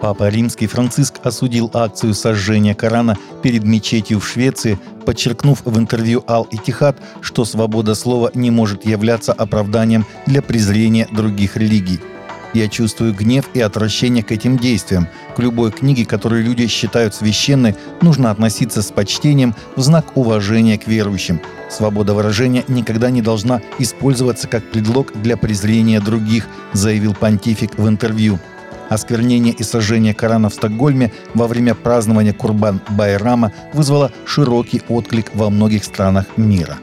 Папа Римский Франциск осудил акцию сожжения Корана перед мечетью в Швеции, подчеркнув в интервью Ал-Итихад, что свобода слова не может являться оправданием для презрения других религий. Я чувствую гнев и отвращение к этим действиям. К любой книге, которую люди считают священной, нужно относиться с почтением в знак уважения к верующим. Свобода выражения никогда не должна использоваться как предлог для презрения других, заявил понтифик в интервью. Осквернение и сожжение Корана в Стокгольме во время празднования Курбан Байрама вызвало широкий отклик во многих странах мира.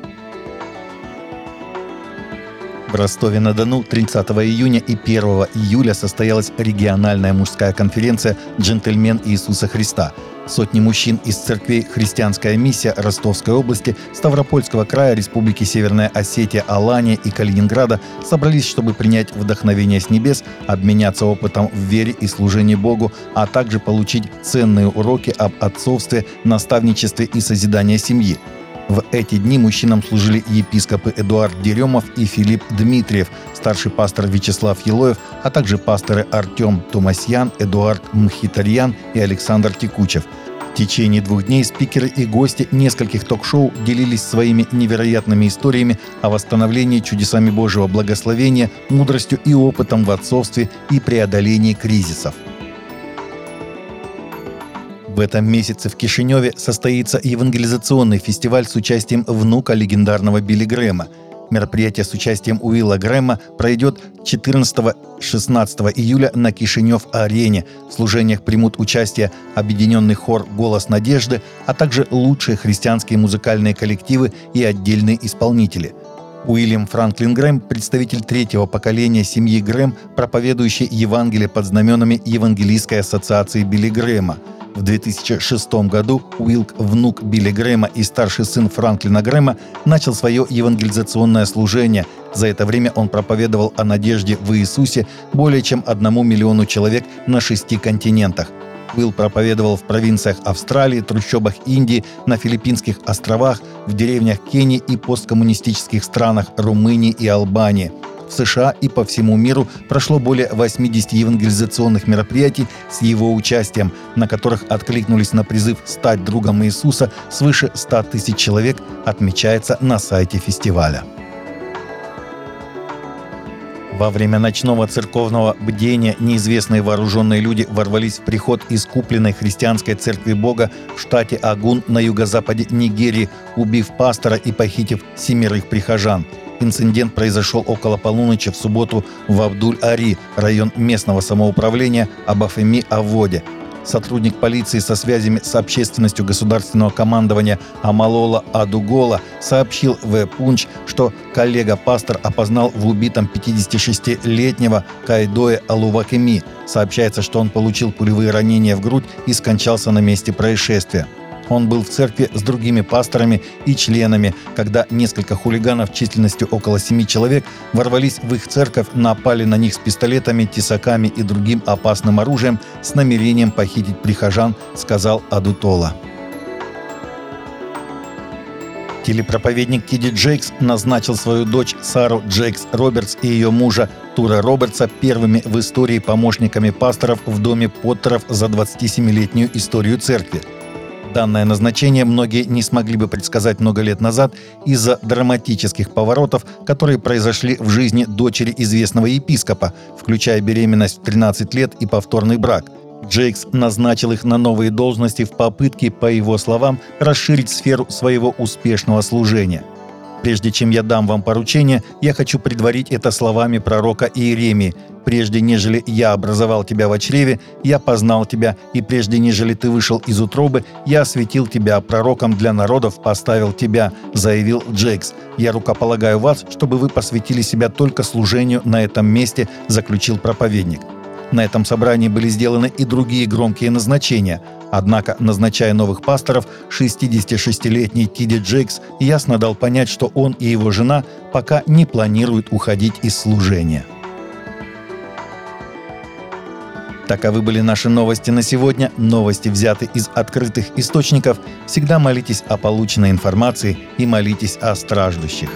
В Ростове-на-Дону 30 июня и 1 июля состоялась региональная мужская конференция «Джентльмен Иисуса Христа», Сотни мужчин из церквей «Христианская миссия» Ростовской области, Ставропольского края, Республики Северная Осетия, Алания и Калининграда собрались, чтобы принять вдохновение с небес, обменяться опытом в вере и служении Богу, а также получить ценные уроки об отцовстве, наставничестве и созидании семьи. В эти дни мужчинам служили епископы Эдуард Деремов и Филипп Дмитриев, старший пастор Вячеслав Елоев, а также пасторы Артем Тумасьян, Эдуард Мхитарьян и Александр Текучев. В течение двух дней спикеры и гости нескольких ток-шоу делились своими невероятными историями о восстановлении чудесами Божьего благословения, мудростью и опытом в отцовстве и преодолении кризисов. В этом месяце в Кишиневе состоится евангелизационный фестиваль с участием внука легендарного Билли Грэма. Мероприятие с участием Уилла Грэма пройдет 14-16 июля на Кишинев-арене. В служениях примут участие объединенный хор «Голос надежды», а также лучшие христианские музыкальные коллективы и отдельные исполнители – Уильям Франклин Грэм, представитель третьего поколения семьи Грэм, проповедующий Евангелие под знаменами Евангелийской ассоциации Билли Грэма – в 2006 году Уилк, внук Билли Грэма и старший сын Франклина Грэма, начал свое евангелизационное служение. За это время он проповедовал о надежде в Иисусе более чем одному миллиону человек на шести континентах. Уилл проповедовал в провинциях Австралии, трущобах Индии, на Филиппинских островах, в деревнях Кении и посткоммунистических странах Румынии и Албании – в США и по всему миру прошло более 80 евангелизационных мероприятий с его участием, на которых откликнулись на призыв стать другом Иисуса свыше 100 тысяч человек, отмечается на сайте фестиваля. Во время ночного церковного бдения неизвестные вооруженные люди ворвались в приход из купленной христианской церкви Бога в штате Агун на юго-западе Нигерии, убив пастора и похитив семерых прихожан – Инцидент произошел около полуночи в субботу в Абдуль-Ари, район местного самоуправления Абафеми-Аводе. Сотрудник полиции со связями с общественностью государственного командования Амалола Адугола сообщил в Пунч, что коллега-пастор опознал в убитом 56-летнего Кайдоя Алувакеми. Сообщается, что он получил пулевые ранения в грудь и скончался на месте происшествия. Он был в церкви с другими пасторами и членами, когда несколько хулиганов численностью около семи человек ворвались в их церковь, напали на них с пистолетами, тесаками и другим опасным оружием с намерением похитить прихожан, сказал Адутола. Телепроповедник Киди Джейкс назначил свою дочь Сару Джейкс Робертс и ее мужа Тура Робертса первыми в истории помощниками пасторов в доме Поттеров за 27-летнюю историю церкви – Данное назначение многие не смогли бы предсказать много лет назад из-за драматических поворотов, которые произошли в жизни дочери известного епископа, включая беременность в 13 лет и повторный брак. Джейкс назначил их на новые должности в попытке, по его словам, расширить сферу своего успешного служения – Прежде чем я дам вам поручение, я хочу предварить это словами пророка Иеремии. «Прежде нежели я образовал тебя в чреве, я познал тебя, и прежде нежели ты вышел из утробы, я осветил тебя, пророком для народов поставил тебя», — заявил Джейкс. «Я рукополагаю вас, чтобы вы посвятили себя только служению на этом месте», — заключил проповедник. На этом собрании были сделаны и другие громкие назначения. Однако, назначая новых пасторов, 66-летний Тиди Джейкс ясно дал понять, что он и его жена пока не планируют уходить из служения. Таковы были наши новости на сегодня. Новости взяты из открытых источников. Всегда молитесь о полученной информации и молитесь о страждущих.